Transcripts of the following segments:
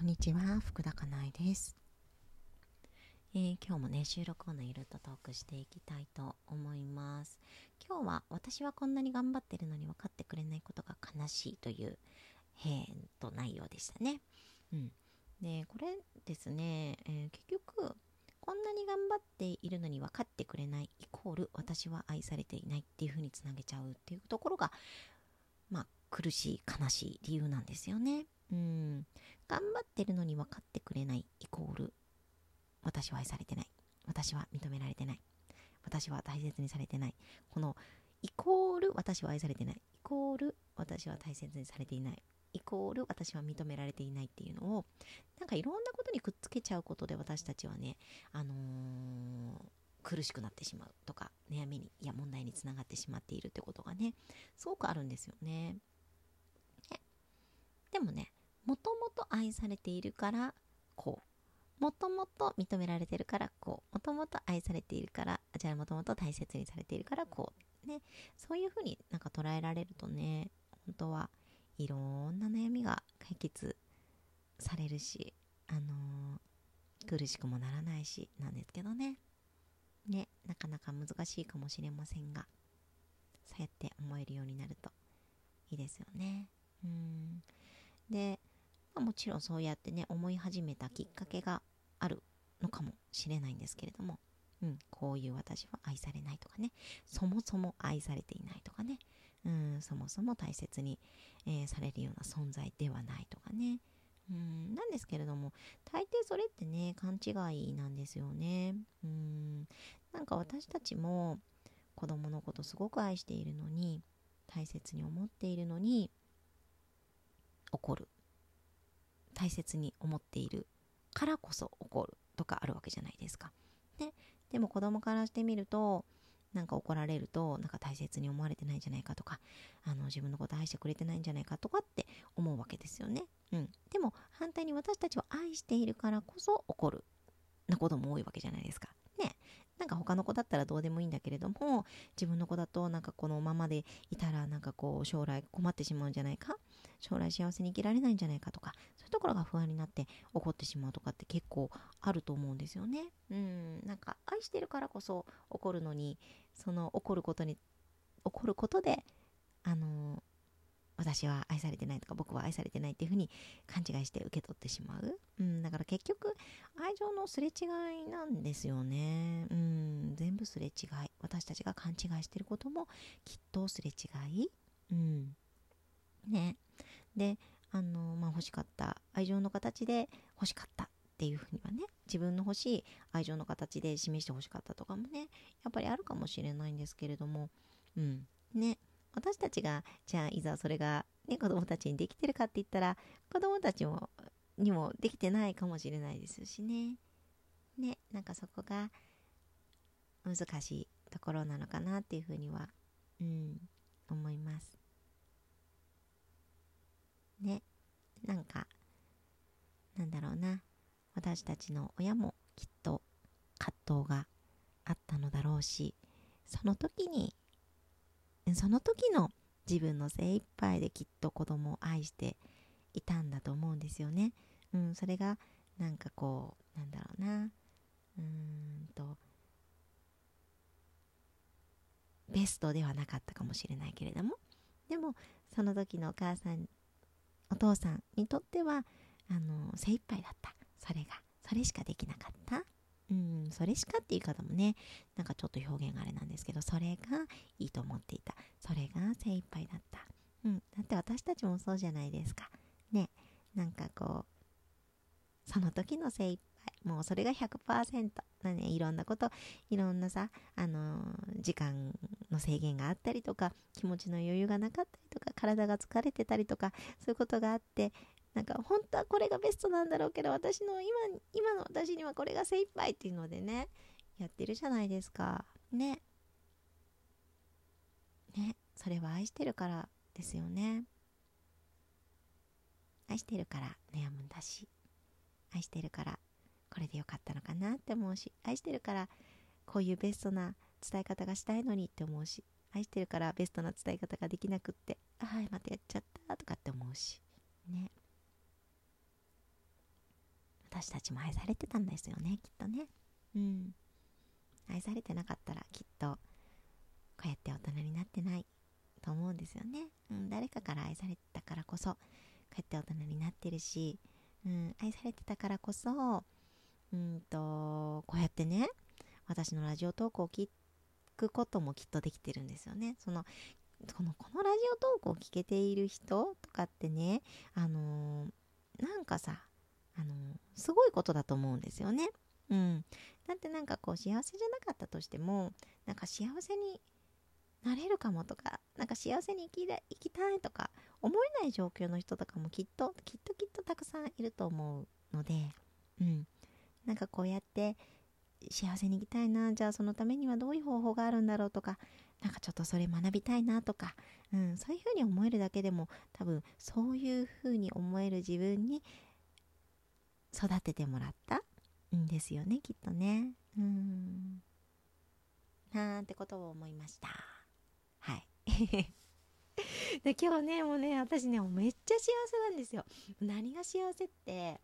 こんにちは、福田かなえです、えー今日もね、収録をね、いろいろとトークしていきたいと思います。今日は、私はこんなに頑張ってるのに分かってくれないことが悲しいという、えー、と内容でしたね。うん。で、これですね、えー結局、こんなに頑張っているのに分かってくれないイコール私は愛されていないっていうふうにつなげちゃうっていうところがまあ苦しい悲しい理由なんですよね。うん。頑張ってるのに分かってくれないイコール。私は愛されてない。私は認められてない。私は大切にされてない。このイコール私は愛されてない。イコール私は大切にされていない。イコール私は認められていないっていうのをなんかいろんなことにくっつけちゃうことで私たちはね、あのー苦しくなってしまうとか悩みにいや問題につながってしまっているってことがねすごくあるんですよね。ね。でもねもともと愛されているからこう。もともと認められてるからこう。もともと愛されているからじゃあもともと大切にされているからこう。ね。そういうふうになんか捉えられるとね本当はいろんな悩みが解決されるしあのー苦しくもならないしなんですけどね。ね。なかなか難しいかもしれませんがそうやって思えるようになるといいですよね。うん。で、もちろんそうやってね思い始めたきっかけがあるのかもしれないんですけれども、うん、こういう私は愛されないとかねそもそも愛されていないとかね、うん、そもそも大切に、えーされるような存在ではないとかね、うん、なんですけれども大抵それってね勘違いなんですよね、うん、なんか私たちも子供のことすごく愛しているのに大切に思っているのに怒る。大切に思っているからこそ怒るとかあるわけじゃないですか。ね、でも子供からしてみるとなんか怒られるとなんか大切に思われてないんじゃないかとかあの自分のこと愛してくれてないんじゃないかとかって思うわけですよね。うん、でも反対に私たちを愛しているからこそ怒るなことも多いわけじゃないですか。ね。なんか他の子だったらどうでもいいんだけれども自分の子だとなんかこのままでいたらなんかこう将来困ってしまうんじゃないか？将来幸せに生きられないんじゃないかとかうところが不安になって怒ってしまうとかって結構あると思うんですよね。うん。なんか愛してるからこそ怒るのにその怒ることに怒ることであの私は愛されてないとか僕は愛されてないっていうふうに勘違いして受け取ってしまう、うん、だから結局愛情のすれ違いなんですよね、うん、全部すれ違い。私たちが勘違いしてることもきっとすれ違い、うん、ね。であのまあ欲しかった愛情の形で欲しかったっていうふうにはね自分の欲しい愛情の形で示して欲しかったとかもねやっぱりあるかもしれないんですけれどもうんね私たちがじゃあいざそれが、ね、子供たちにできてるかって言ったら子供たちもにもできてないかもしれないですしね。ねなんかそこが難しいところなのかなっていうふうにはうん思います。ねなんかなんだろうな。私たちの親もきっと葛藤があったのだろうしその時にその時の自分の精一杯できっと子供を愛していたんだと思うんですよね。うん、それがなんかこうなんだろうな。うーんとベストではなかったかもしれないけれども。でもその時のお母さんお父さんにとってはあの精一杯だった。それがそれしかできなかった。うんそれしかっていう言い方もねなんかちょっと表現があれなんですけどそれがいいと思っていた。それが精一杯だった。うんだって私たちもそうじゃないですか。ねなんかこうその時の精一杯もうそれが100%なねいろんなこといろんなさあのー時間の制限があったりとか気持ちの余裕がなかったりとか体が疲れてたりとかそういうことがあってなんか本当はこれがベストなんだろうけど私の今今の私にはこれが精一杯っていうのでねやってるじゃないですか。ね。ね。それは愛してるからですよね。愛してるから悩むんだし。愛してるからこれでよかったのかなって思うし愛してるからこういうベストな伝え方がしたいのにって思うし愛してるからベストな伝え方ができなくってああまたやっちゃったとかって思うしね。私たちも愛されてたんですよねきっとね。うん。愛されてなかったらきっとこうやって大人になってないと思うんですよね、うん、誰かから愛されてたからこそこうやって大人になってるし、うん、愛されてたからこそうんとこうやってね私のラジオトークを聞くこともきっとできてるんですよね。そのこのこのラジオトークを聞けている人とかってねあのー、なんかさあのー、すごいことだと思うんですよね。うん。だってなんかこう幸せじゃなかったとしてもなんか幸せになれるかもとかなんか幸せに生き生きたいとか思えない状況の人とかもきっときっときっとたくさんいると思うのでうん。なんかこうやって幸せに生きたいなじゃあそのためにはどういう方法があるんだろうとかなんかちょっとそれ学びたいなとか、うん、そういうふうに思えるだけでも多分そういうふうに思える自分に育ててもらったんですよねきっとね。うん。なんてことを思いました。はい。で今日ねもうね私ねめっちゃ幸せなんですよ。何が幸せって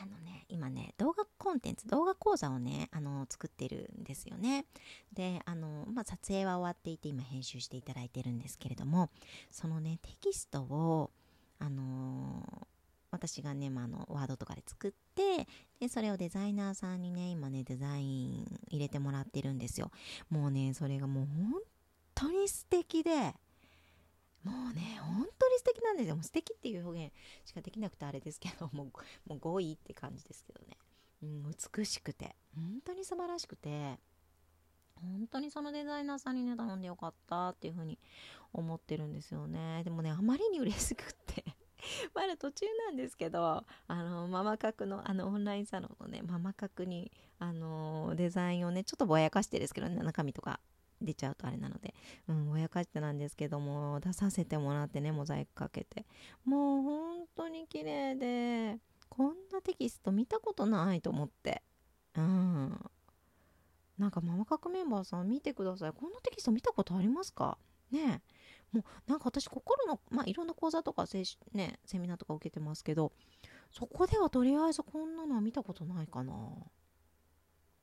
あのね今ね動画コンテンツ動画講座をねあの作ってるんですよね。であの、まあ、撮影は終わっていて今編集していただいてるんですけれどもそのねテキストをあの私がね、まあ、あのワードとかで作ってでそれをデザイナーさんにね今ねデザイン入れてもらってるんですよ。もうねそれがもう本当に素敵でもうね本当に素なんですよも素敵っていう表現しかできなくてあれですけどもうもう5位って感じですけどね、うん、美しくて。本当に素晴らしくて。本当にそのデザイナーさんにね頼んでよかったっていう風に思ってるんですよね。でもねあまりに嬉しくって。まだ途中なんですけどあのママ角のあのオンラインサロンのねママ角にあのデザインをねちょっとぼやかしてですけどね中身とか。出ちゃうとあれなので、うん、ぼやかしてなんですけども、出させてもらってね、モザイクかけて。もう本当に綺麗で、こんなテキスト見たことないと思って。うん。なんかママ角メンバーさん見てください。こんなテキスト見たことありますか？ねもうなんか私心の、まあ、いろんな講座とかセ,、ね、セミナーとか受けてますけどそこではとりあえずこんなのは見たことないかな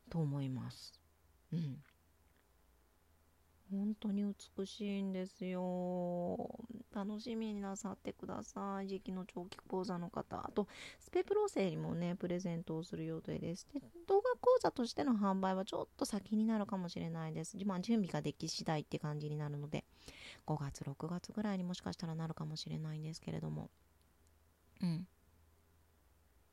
と思います。うん。本当に美しいんですよ。楽しみになさってください。時期の長期講座の方。あと、スペプロ生にもね、プレゼントをする予定です。で、動画講座としての販売はちょっと先になるかもしれないです。まあ、準備ができ次第って感じになるので、5月、6月ぐらいにもしかしたらなるかもしれないんですけれども。うん。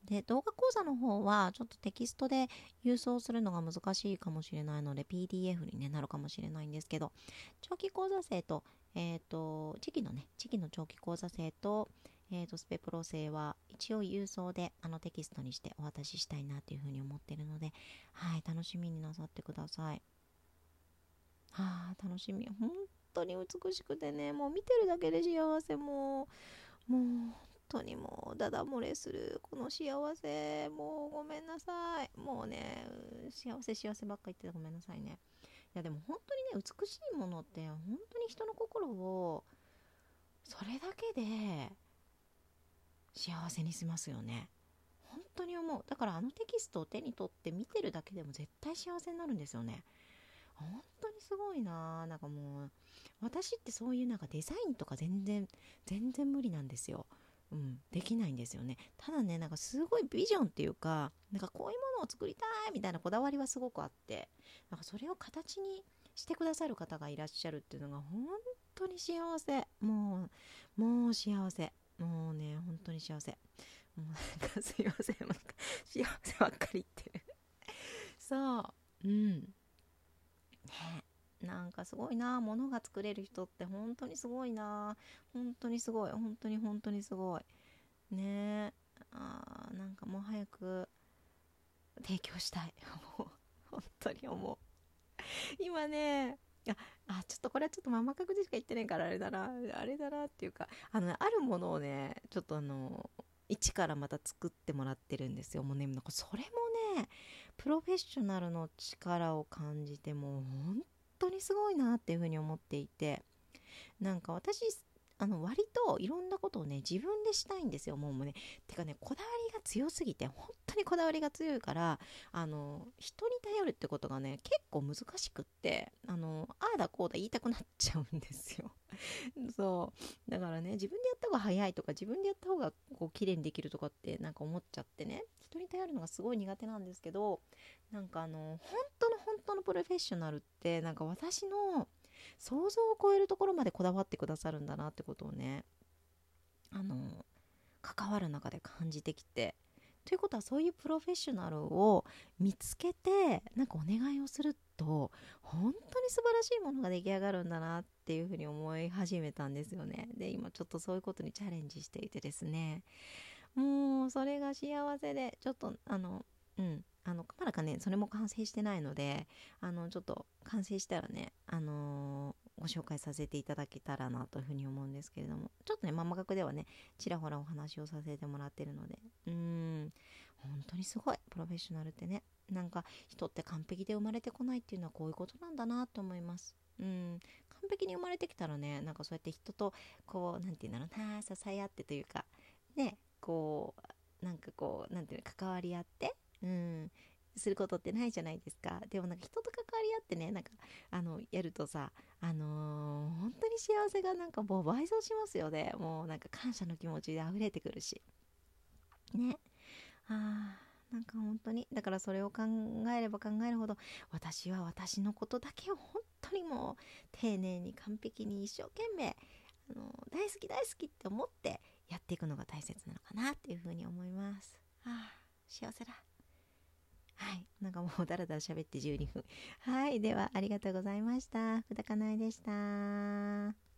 で動画講座の方はちょっとテキストで郵送するのが難しいかもしれないので PDF に、ね、なるかもしれないんですけど長期講座生と,、えーと、時期のね時期の長期講座生と,、えーと、スペプロ生は一応郵送であのテキストにしてお渡ししたいなというふうに思ってるのではい楽しみになさってください。はあ楽しみ。本当に美しくてねもう見てるだけで幸せもうもう当にもうダダ漏れするこの幸せもうごめんなさい。もうね幸せ幸せばっか言ってたごめんなさいね。いやでも本当にね美しいものって本当に人の心をそれだけで幸せにしますよね。本当に思う。だからあのテキストを手に取って見てるだけでも絶対幸せになるんですよね。本当にすごいな。なんかもう私ってそういうなんかデザインとか全然全然無理なんですよ。うん、できないんですよね。ただねなんかすごいビジョンっていうかなんかこういうものを作りたいみたいなこだわりはすごくあってなんかそれを形にしてくださる方がいらっしゃるっていうのが本当に幸せ。もうもう幸せ。もうね本当に幸せ。もうなんかすいません。なんか幸せばっかり言ってそう。うん。なんかすごいなものが作れる人って本当にすごいな。本当にすごい。本当に本当にすごい。ね。えあーなんかもう早く提供したい。本当に思う。今ねああちょっとこれはちょっとママ角でしか言ってないからあれだな。あれだなっていうかあの、ね、あるものをねちょっとあの一からまた作ってもらってるんですよ。もうねなんかそれもねプロフェッショナルの力を感じてもう本当にすごいなっていうふうに思っていてなんか私あの割といろんなことをね自分でしたいんですよもうね。てかねこだわりが強すぎて本当にこだわりが強いからあの人に頼るってことがね結構難しくってあのああだこうだ言いたくなっちゃうんですよ。そう。だからね自分でやった方が早いとか自分でやった方がこう綺麗にできるとかってなんか思っちゃってね。人に頼るのがすごい苦手なんですけどなんかあの本当の本当のプロフェッショナルってなんか私の想像を超えるところまでこだわってくださるんだなってことをねあの関わる中で感じてきて。ということはそういうプロフェッショナルを見つけてなんかお願いをすると本当に素晴らしいものが出来上がるんだなっていうふうに思い始めたんですよね。で今ちょっとそういうことにチャレンジしていてですね。もうそれが幸せでちょっとあのうん。あのまだかねそれも完成してないのであのちょっと完成したらねあのー、ご紹介させていただけたらなというふうに思うんですけれどもちょっとねママ学ではねちらほらお話をさせてもらってるのでうん本当にすごいプロフェッショナルってねなんか人って完璧で生まれてこないっていうのはこういうことなんだなと思います。うん完璧に生まれてきたらねなんかそうやって人とこう何て言うんだろうな支え合ってというかねこうなんかこう何て言うの関わり合ってうん。することってないじゃないですか。でもなんか人と関わり合ってねなんかあのやるとさあのー、本当に幸せがなんかもう倍増しますよね。もうなんか感謝の気持ちで溢れてくるし。ね。あーなんか本当に。だからそれを考えれば考えるほど私は私のことだけを本当にもう丁寧に完璧に一生懸命あの大好き大好きって思ってやっていくのが大切なのかなっていうふうに思います。ああ幸せだ。はい。なんかもうだらだら喋って12分。はい。では、ありがとうございました。福田かなえでした。